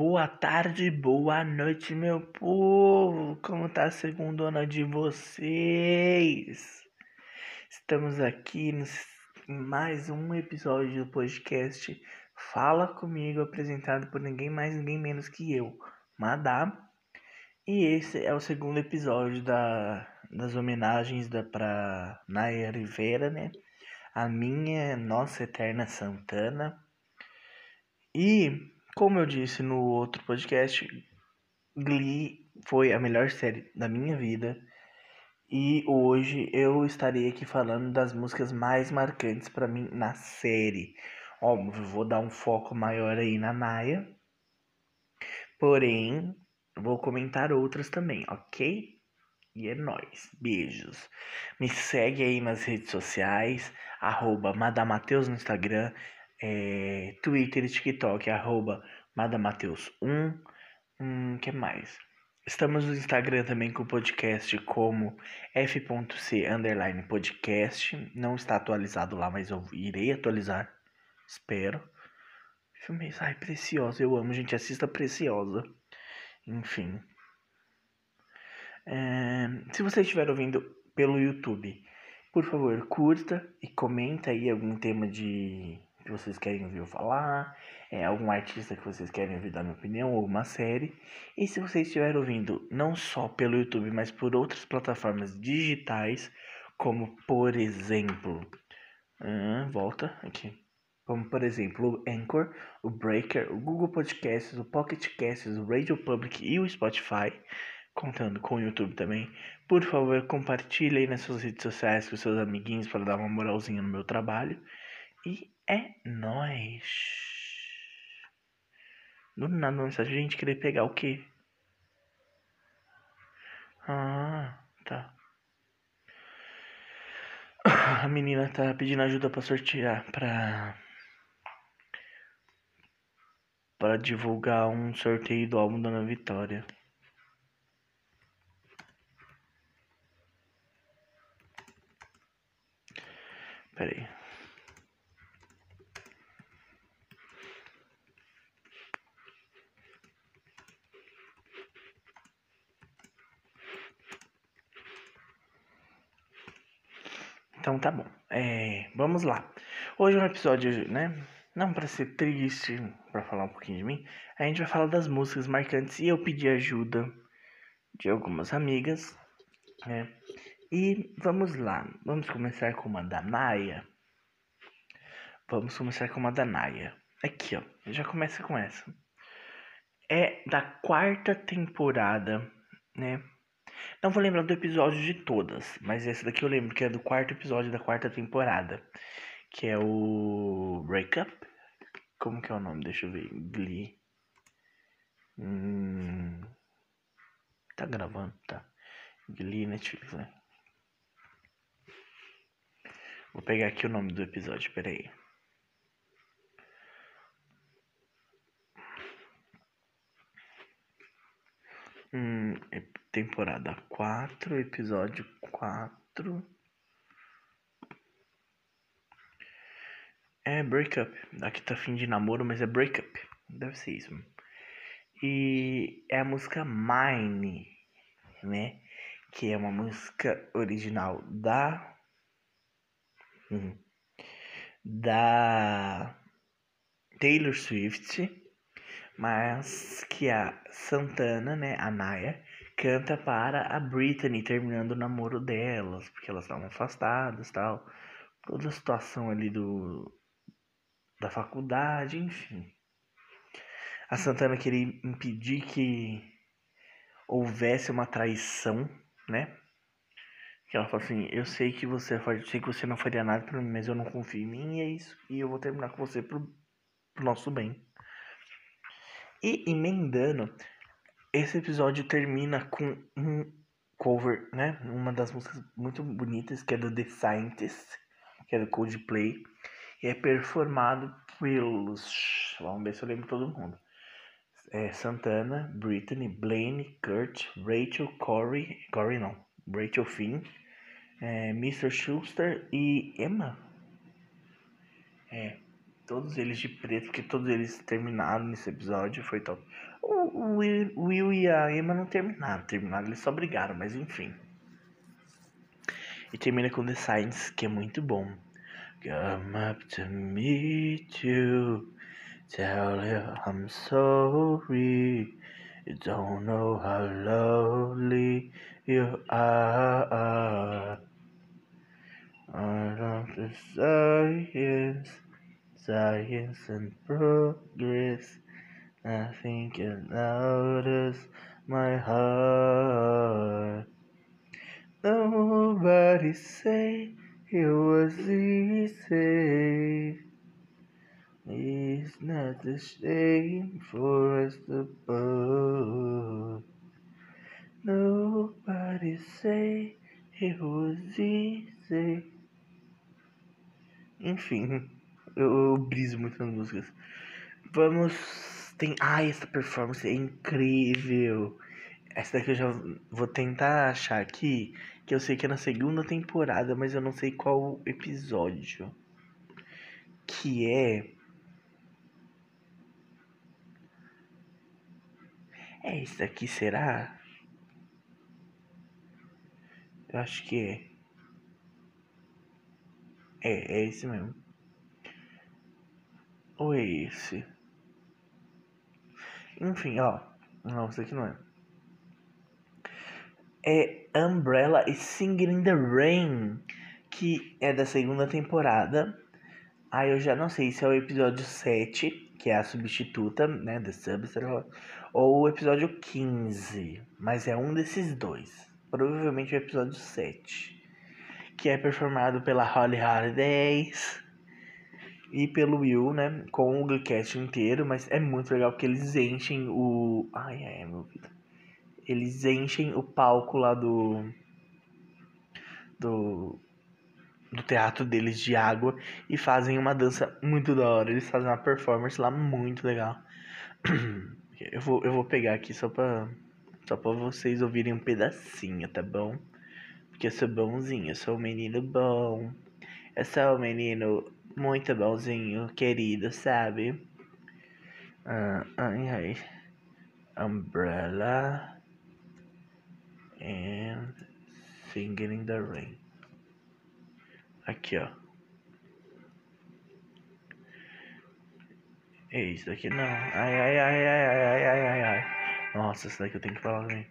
boa tarde, boa noite, meu povo. Como tá a segunda de vocês? Estamos aqui em mais um episódio do podcast Fala Comigo, apresentado por ninguém mais, ninguém menos que eu, Madá. E esse é o segundo episódio da, das homenagens da, pra Naya Rivera, né? A minha, nossa eterna Santana. E como eu disse no outro podcast, Glee foi a melhor série da minha vida. E hoje eu estarei aqui falando das músicas mais marcantes para mim na série. Óbvio, vou dar um foco maior aí na Naya. Porém, vou comentar outras também, ok? E é nóis. Beijos. Me segue aí nas redes sociais, arroba Madamateus no Instagram é, Twitter e TikTok, arroba Madamateus1. Hum, que mais? Estamos no Instagram também com o podcast como f.c underline podcast. Não está atualizado lá, mas eu irei atualizar. Espero. Filme, ai, Preciosa, eu amo, gente. Assista Preciosa. Enfim. É, se você estiver ouvindo pelo YouTube, por favor, curta e comenta aí algum tema de que vocês querem ouvir eu falar, é, algum artista que vocês querem ouvir dar minha opinião, ou uma série. E se vocês estiverem ouvindo não só pelo YouTube, mas por outras plataformas digitais, como por exemplo. Hum, volta aqui. Como por exemplo o Anchor, o Breaker, o Google Podcasts, o Pocket Casts, o Radio Public e o Spotify, contando com o YouTube também. Por favor, compartilhe aí nas suas redes sociais com seus amiguinhos para dar uma moralzinha no meu trabalho. E é nóis. Do nada uma gente querer pegar o quê? Ah, tá. A menina tá pedindo ajuda para sortear, pra para divulgar um sorteio do álbum da Vitória. Pera aí. Então tá bom. É, vamos lá. Hoje é um episódio, né? Não para ser triste, para falar um pouquinho de mim, a gente vai falar das músicas marcantes e eu pedi ajuda de algumas amigas, né? E vamos lá. Vamos começar com uma da Naya. Vamos começar com uma da Naya. Aqui, ó. Já começa com essa. É da quarta temporada, né? Não vou lembrar do episódio de todas, mas esse daqui eu lembro que é do quarto episódio da quarta temporada. Que é o Breakup. Como que é o nome? Deixa eu ver. Glee. Hum... Tá gravando, tá. Glee Netflix, né? Vou pegar aqui o nome do episódio, peraí. Hum, temporada 4, episódio 4. É breakup. Aqui tá fim de namoro, mas é breakup. Deve ser isso. E é a música Mine, né? Que é uma música original da. Hum, da Taylor Swift mas que a Santana, né, a Naya, canta para a Britney terminando o namoro delas, porque elas estavam afastadas, tal. Toda a situação ali do da faculdade, enfim. A Santana queria impedir que houvesse uma traição, né? Que ela falou assim: Eu sei que você eu sei que você não faria nada para mim, mas eu não confio em mim e é isso. E eu vou terminar com você pro, pro nosso bem. E emendando, esse episódio termina com um cover, né? Uma das músicas muito bonitas, que é do The Scientist, que é do Coldplay. E é performado pelos. Vamos ver se eu lembro todo mundo. É Santana, Britney, Blaine, Kurt, Rachel, Corey. Corey não. Rachel Finn, é, Mr. Schuster e Emma. É. Todos eles de preto, porque todos eles terminaram nesse episódio, foi top. O, o Will, e a Emma não terminaram, terminaram, eles só brigaram, mas enfim. E termina com The Signs, que é muito bom. Come up to meet you, tell you I'm sorry. You don't know how lovely you are. Out of the science, and progress. Nothing can notice my heart. Nobody say it was easy. It's not the same for us to both. Nobody say it was easy. Enfim, eu, eu briso muito nas músicas. Vamos. Tem. Ah, essa performance é incrível. Essa daqui eu já vou tentar achar aqui. Que eu sei que é na segunda temporada, mas eu não sei qual episódio. Que é. É esse daqui, será? Eu acho que é. É, é esse mesmo. Ou é esse? Enfim, ó. Não, esse aqui não é. É Umbrella e Singing in the Rain, que é da segunda temporada. Aí eu já não sei se é o episódio 7, que é a substituta, né, The Substitute, ou o episódio 15, mas é um desses dois. Provavelmente o episódio 7 que é performado pela Holly Holidays e pelo Will, né? Com o Gleecast inteiro, mas é muito legal porque eles enchem o. Ai, ai, meu vida. Eles enchem o palco lá do. Do. Do teatro deles de água e fazem uma dança muito da hora. Eles fazem uma performance lá muito legal. Eu vou, eu vou pegar aqui só pra, só pra vocês ouvirem um pedacinho, tá bom? Porque eu sou bonzinho, eu sou um menino bom. Eu sou um menino muito bonzinho, querido, sabe? Uh, ai, ai. Umbrella and Singing in the Rain. Aqui, ó. É isso daqui não. Ai, ai, ai, ai, ai, ai, ai, ai. Nossa, isso daqui eu tenho que falar também.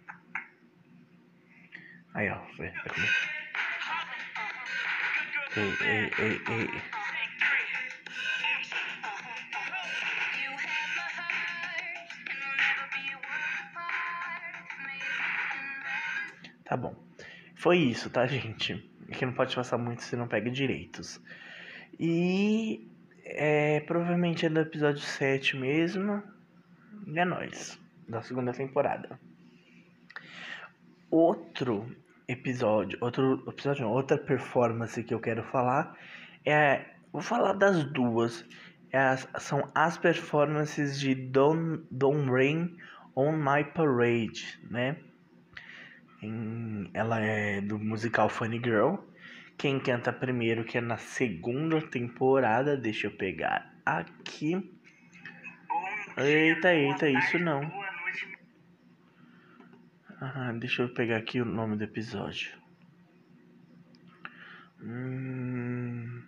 Aí, ó. Vai, vai. Ei, ei, ei, ei. Tá bom. Foi isso, tá, gente? Que não pode passar muito se não pega direitos. E é, provavelmente é do episódio 7 mesmo. E é nóis. Da segunda temporada. Outro episódio, outro episódio, não, outra performance que eu quero falar é, vou falar das duas. É as, são as performances de Don't, Don't Rain on My Parade, né? Ela é do musical Funny Girl. Quem canta primeiro, que é na segunda temporada, deixa eu pegar aqui. Eita, eita, isso não. Ah, deixa eu pegar aqui o nome do episódio. Hum...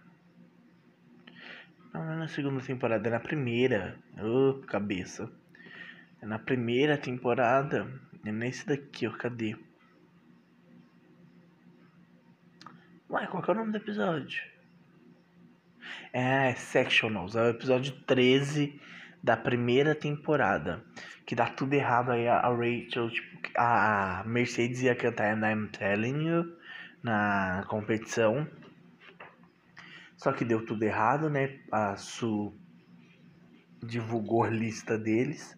Não, não é na segunda temporada, é na primeira. Ô, oh, cabeça. É na primeira temporada. É nesse daqui, ó. Cadê? Ué, qual é o nome do episódio? É, Sectionals. É o episódio 13 da primeira temporada. Que dá tudo errado aí. A Rachel, tipo, a Mercedes ia cantar And I'm Telling You na competição. Só que deu tudo errado, né? A Su divulgou a lista deles.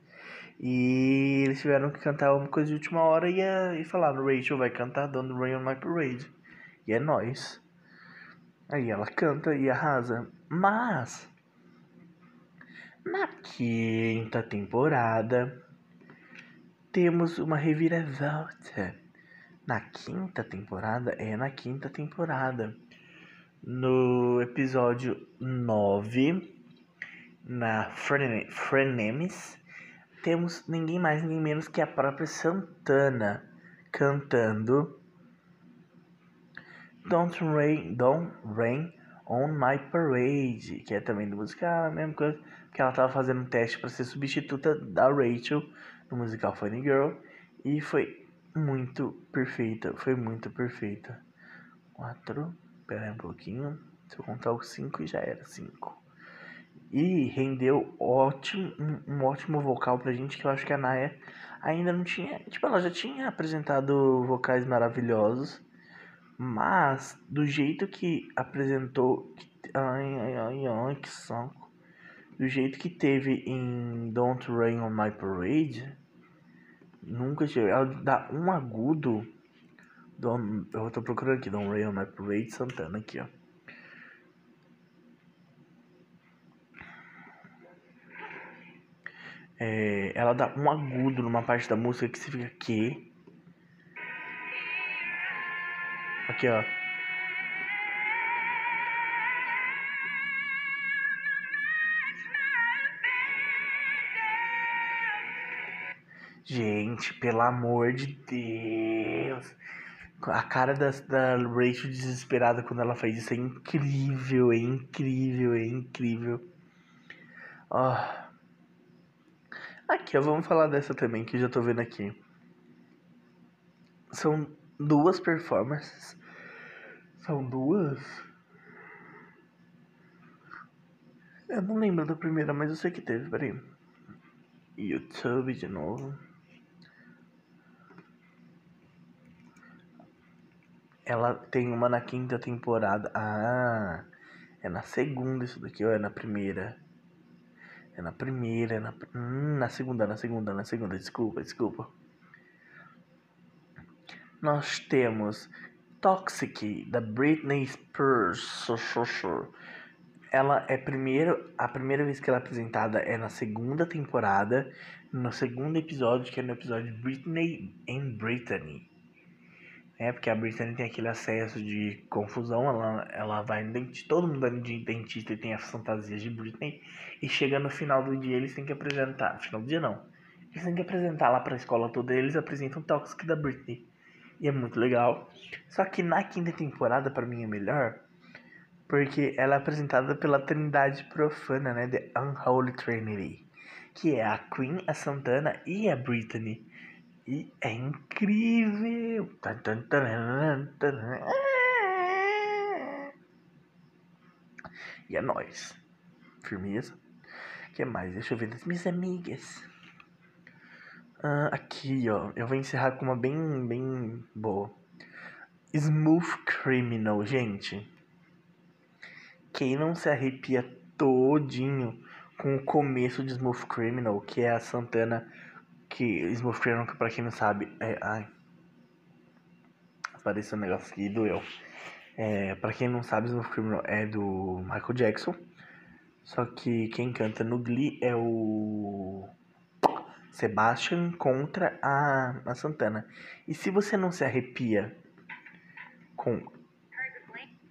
E eles tiveram que cantar uma coisa de última hora e, e falaram, Rachel vai cantar Don't Rain on My Parade. E é nós. Aí ela canta e arrasa. Mas na quinta temporada temos uma reviravolta. Na quinta temporada, é na quinta temporada. No episódio 9, na Frene- Frenemies, temos ninguém mais, ninguém menos que a própria Santana cantando Don't Rain, Don't Rain on My Parade, que é também do musical, a mesma coisa, que ela tava fazendo um teste para ser substituta da Rachel no musical Funny Girl e foi muito perfeita, foi muito perfeita. Quatro, pera aí um pouquinho, se eu contar os cinco já era cinco. E rendeu ótimo, um, um ótimo vocal pra gente, que eu acho que a Naya ainda não tinha. Tipo, ela já tinha apresentado vocais maravilhosos, mas do jeito que apresentou. Ai, ai, ai, ai, que saco. Do jeito que teve em Don't Rain on My Parade, nunca tive. Ela dá um agudo. Eu tô procurando aqui, Don't Rain on My Parade Santana aqui, ó. É, ela dá um agudo numa parte da música que você fica que aqui ó. Gente pelo amor de Deus. A cara da, da Rachel desesperada quando ela faz isso é incrível é incrível é incrível. Ó. Aqui, ó, vamos falar dessa também, que eu já tô vendo aqui. São duas performances. São duas? Eu não lembro da primeira, mas eu sei que teve, peraí. YouTube de novo. Ela tem uma na quinta temporada. Ah, é na segunda isso daqui, ou é na primeira? É na primeira, é na, hum, na segunda, na segunda, na segunda, desculpa, desculpa. Nós temos Toxic, da Britney Spears. Ela é primeiro, a primeira vez que ela é apresentada é na segunda temporada, no segundo episódio, que é no episódio Britney and Brittany. É, porque a Britney tem aquele acesso de confusão, ela, ela vai no dentista, todo mundo vai no dentista e tem as fantasias de Britney, e chega no final do dia eles têm que apresentar, final do dia não, eles têm que apresentar lá pra escola toda, eles apresentam Toxic da Britney, e é muito legal, só que na quinta temporada para mim é melhor, porque ela é apresentada pela Trindade Profana, né, The Unholy Trinity, que é a Queen, a Santana e a Britney, e é incrível. E é nóis. Firmeza. O que mais? Deixa eu ver das minhas amigas. Ah, aqui, ó. Eu vou encerrar com uma bem, bem boa. Smooth Criminal, gente. Quem não se arrepia todinho com o começo de Smooth Criminal, que é a Santana que Smooth Criminal, pra quem não sabe, é. Ai. Apareceu um negócio aqui doeu. É, pra quem não sabe, Smooth Criminal é do Michael Jackson. Só que quem canta no Glee é o Sebastian contra a, a Santana. E se você não se arrepia com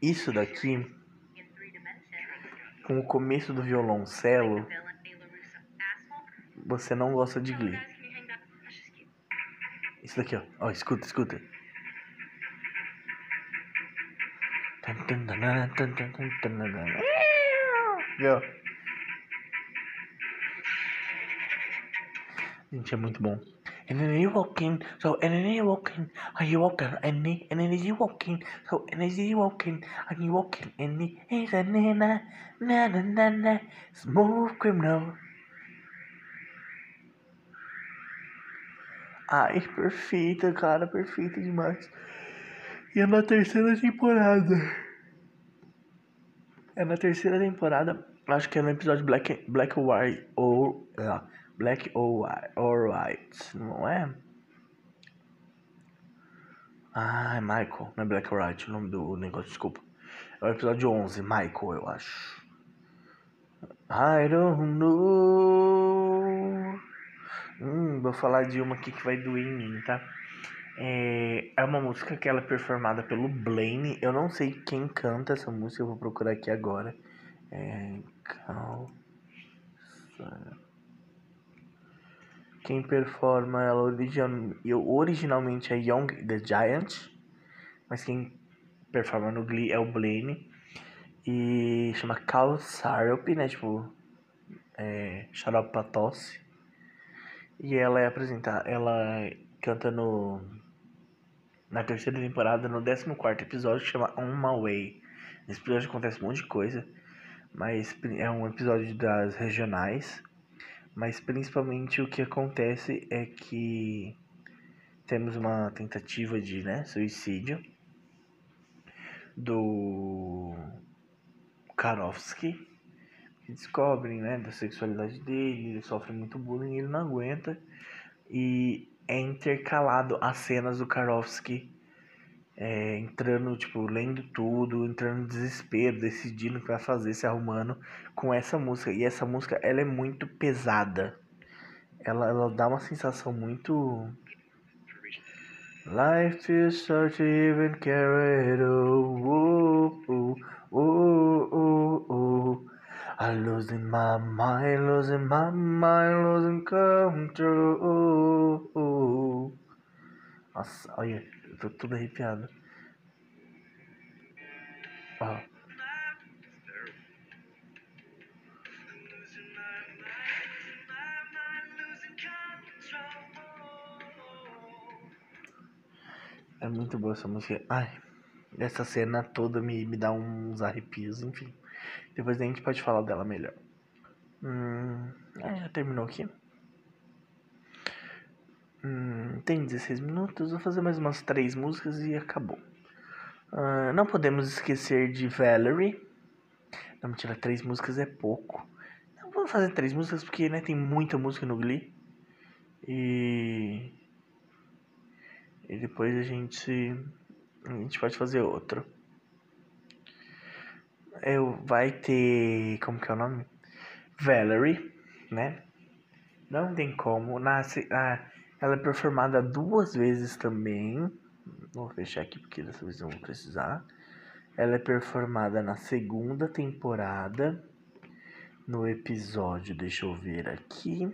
isso daqui, com o começo do violoncelo, você não gosta de Glee. Isso daqui, ó. Ó, escuta, escuta. Viu? Gente, é muito bom. And then you walking, so and then you walking, and you walking, and then and then you walking, so and then you walking, and you walking, and then it's a na na na na na smooth criminal. Ai, perfeita, cara, perfeita demais. E é na terceira temporada. É na terceira temporada, acho que é no episódio Black, Black White ou uh, Black or White, não é? Ah, é Michael, não é Black or White o nome do negócio, desculpa. É o episódio 11, Michael, eu acho. I don't know. Hum, vou falar de uma aqui que vai doer em mim, tá? É, é uma música que ela é performada pelo Blaine. Eu não sei quem canta essa música, eu vou procurar aqui agora. É, Cal... Quem performa ela origin... originalmente é Young the Giant, mas quem performa no Glee é o Blaine. E chama Cal Syrup, né? Tipo, é, xarope pra tosse. E ela é apresentada, ela canta no na terceira temporada, no 14 episódio, que chama On My Way. Nesse episódio acontece um monte de coisa, mas é um episódio das regionais. Mas principalmente o que acontece é que temos uma tentativa de né, suicídio do Karofsky, que descobrem né, da sexualidade dele, ele sofre muito bullying, ele não aguenta e é intercalado as cenas do Karofsky é, entrando, tipo, lendo tudo, entrando em desespero, decidindo o que vai fazer, se arrumando com essa música. E essa música, ela é muito pesada. Ela, ela dá uma sensação muito... Life is such even carried oh, oh, oh, oh, oh. I'm losing my mind, losing my mind, losing control. Nossa, olha, tô tudo arrepiado. Ó. É muito boa essa música. Ai, essa cena toda me, me dá uns arrepios, enfim. Depois a gente pode falar dela melhor. Hum, é, terminou aqui. Hum, tem 16 minutos, vou fazer mais umas três músicas e acabou. Uh, não podemos esquecer de Valerie. Não, mentira, três músicas é pouco. Não vamos fazer três músicas porque né, tem muita música no Glee. E. E depois a gente. A gente pode fazer outro. Eu, vai ter. Como que é o nome? Valerie, né? Não tem como. Nasce. Ah, ela é performada duas vezes também. Vou fechar aqui porque dessa vez eu vou precisar. Ela é performada na segunda temporada. No episódio, deixa eu ver aqui.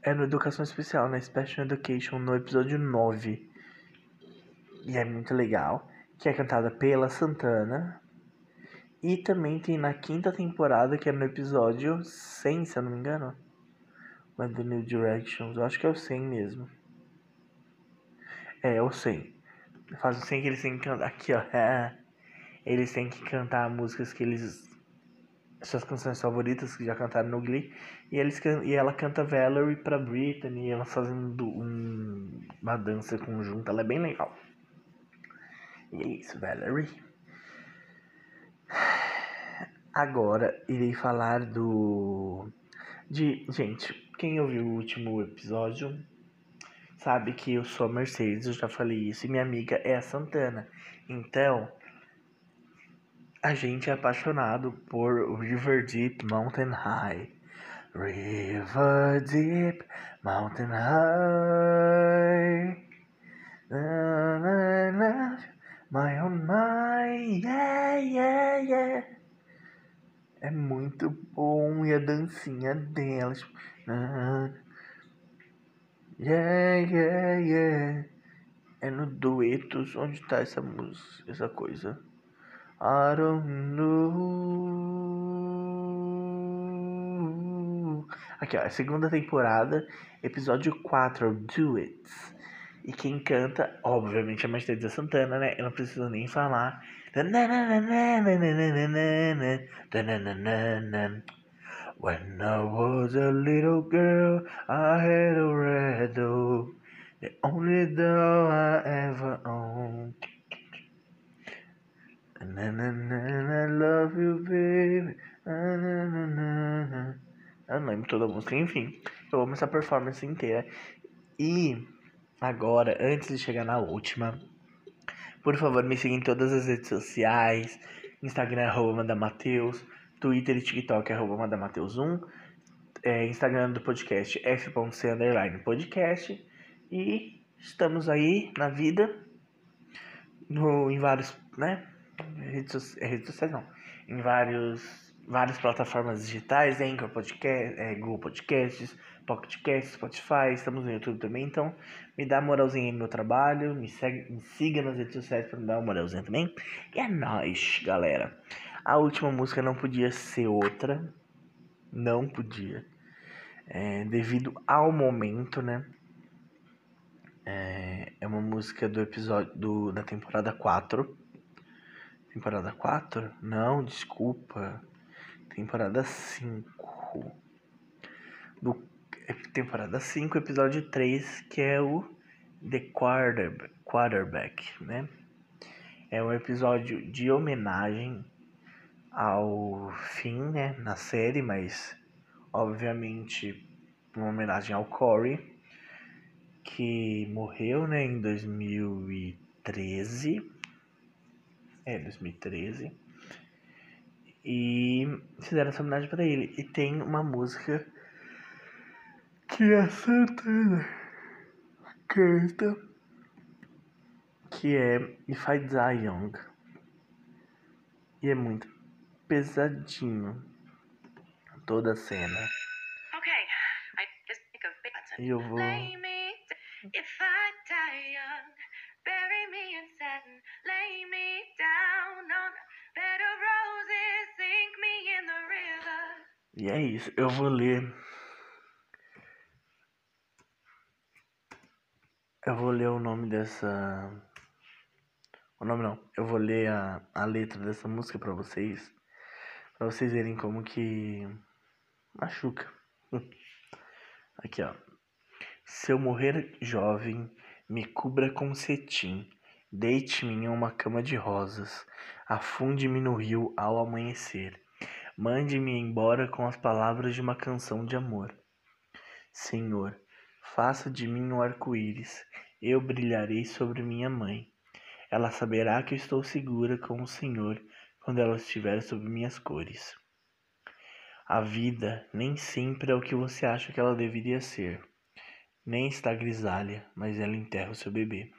É no Educação Especial, na Special Education, no episódio 9. E é muito legal. Que é cantada pela Santana. E também tem na quinta temporada, que é no episódio 100, se eu não me engano. When the New Directions. Eu acho que é o 100 mesmo. É, é o 100. Faz o 100 que eles têm que cantar. Aqui, ó. É. Eles têm que cantar músicas que eles. Suas canções favoritas que já cantaram no Glee. E, eles, e ela canta Valerie pra Britney. E elas fazendo um, uma dança conjunta. Ela é bem legal. E é isso, Valerie. Agora irei falar do. De. Gente, quem ouviu o último episódio sabe que eu sou a Mercedes, eu já falei isso, e minha amiga é a Santana. Então, a gente é apaixonado por River Deep Mountain High. River Deep Mountain High. My own my, yeah, yeah, yeah. É muito bom e a dancinha delas. Tipo, Yeah, yeah, yeah. É no duetos onde tá essa música, essa coisa. I don't know. Aqui, ó, a segunda temporada, episódio 4, Duets. E quem canta, obviamente, é a Mercedes Santana, né? Eu não preciso nem falar. When I was a little girl, I had a red dog, the only dog I ever owned. Then, and then I love you, baby. Eu não lembro toda a música, enfim. Eu amo essa performance inteira. E agora, antes de chegar na última, por favor, me siga em todas as redes sociais. Instagram, arroba Mateus. Twitter e TikTok, arroba Madamateus1. É, Instagram do podcast, f.c underline podcast. E estamos aí na vida, no, em vários, né? Redes, redes sociais não. Em vários várias plataformas digitais, Anchor Podcast, é, Google Podcasts, Pocket Cast, Spotify, estamos no YouTube também, então me dá moralzinha no meu trabalho, me, segue, me siga nas redes sociais para me dar uma moralzinha também. E é nóis, galera. A última música não podia ser outra, não podia, é, devido ao momento, né? É, é uma música do episódio do, da temporada 4. Temporada 4? Não, desculpa. Temporada 5. Do, temporada 5, episódio 3, que é o The Quarterback, Quarterback, né? É um episódio de homenagem ao fim, né, na série, mas obviamente uma homenagem ao Corey que morreu, né, em 2013. É, 2013. E fizeram essa homenagem para ele. E tem uma música que a Santana canta, que é If I Die Young. E é muito pesadinho toda a cena. E eu vou Lay me d- if I die young, bury me in satin, lay me down on a bed of roses, sink me in the river. E é isso, eu vou ler. Eu vou ler o nome dessa. O nome não. Eu vou ler a, a letra dessa música pra vocês. Pra vocês verem como que. Machuca. Aqui, ó. Se eu morrer jovem, me cubra com cetim. Deite-me em uma cama de rosas. Afunde-me no rio ao amanhecer. Mande-me embora com as palavras de uma canção de amor. Senhor, faça de mim um arco-íris. Eu brilharei sobre minha mãe. Ela saberá que estou segura com o Senhor quando ela estiver sob minhas cores. A vida nem sempre é o que você acha que ela deveria ser. Nem está grisalha, mas ela enterra o seu bebê.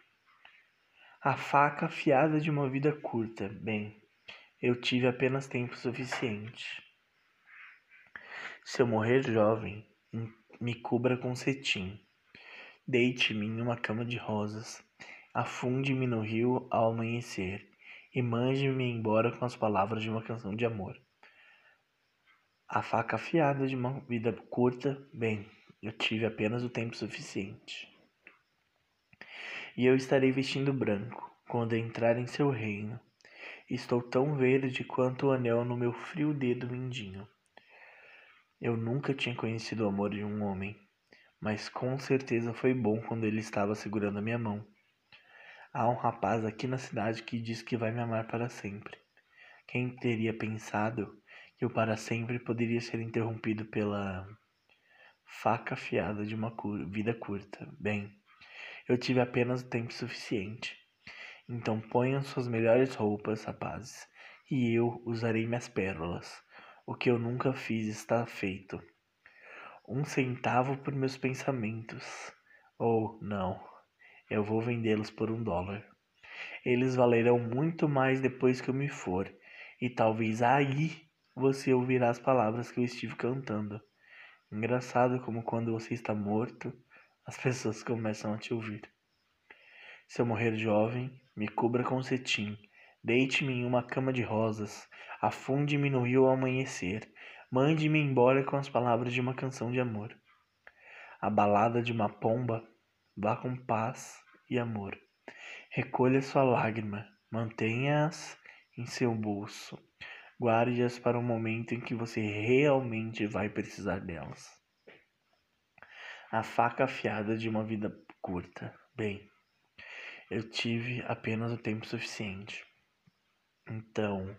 A faca afiada de uma vida curta. Bem, eu tive apenas tempo suficiente. Se eu morrer jovem, em- me cubra com cetim. Deite-me em uma cama de rosas. Afunde-me no rio ao amanhecer. E mande-me embora com as palavras de uma canção de amor. A faca afiada de uma vida curta, bem, eu tive apenas o tempo suficiente. E eu estarei vestindo branco quando entrar em seu reino. Estou tão verde quanto o anel no meu frio dedo mindinho. Eu nunca tinha conhecido o amor de um homem, mas com certeza foi bom quando ele estava segurando a minha mão. Há um rapaz aqui na cidade que diz que vai me amar para sempre. Quem teria pensado que o para sempre poderia ser interrompido pela faca afiada de uma vida curta? Bem, eu tive apenas o tempo suficiente. Então ponham suas melhores roupas, rapazes, e eu usarei minhas pérolas. O que eu nunca fiz está feito. Um centavo por meus pensamentos. Ou não, eu vou vendê-los por um dólar. Eles valerão muito mais depois que eu me for, e talvez aí você ouvirá as palavras que eu estive cantando. Engraçado como quando você está morto, as pessoas começam a te ouvir. Se eu morrer jovem, me cubra com cetim, deite-me em uma cama de rosas, afunde-me no rio ao amanhecer, mande-me embora com as palavras de uma canção de amor. A balada de uma pomba, vá com paz e amor. Recolha sua lágrima, mantenha-as em seu bolso. Guarde-as para o momento em que você realmente vai precisar delas. A faca afiada de uma vida curta. Bem, eu tive apenas o tempo suficiente. Então,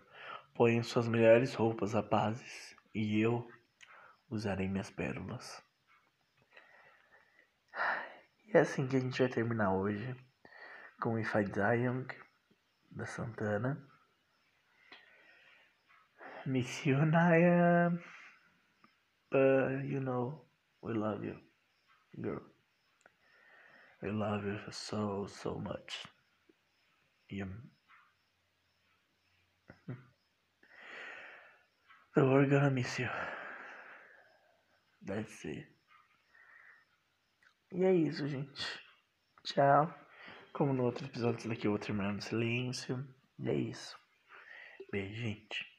ponham suas melhores roupas, rapazes, e eu usarei minhas pérolas. É assim que a gente vai terminar hoje com If I Die Young, da Santana. Miss you, Naya. But you know, we love you, girl. We love you so, so much. You... The world gonna miss you. That's it. E é isso, gente. Tchau. Como no outro episódio, daqui eu vou terminar no silêncio. E é isso. Beijo, gente.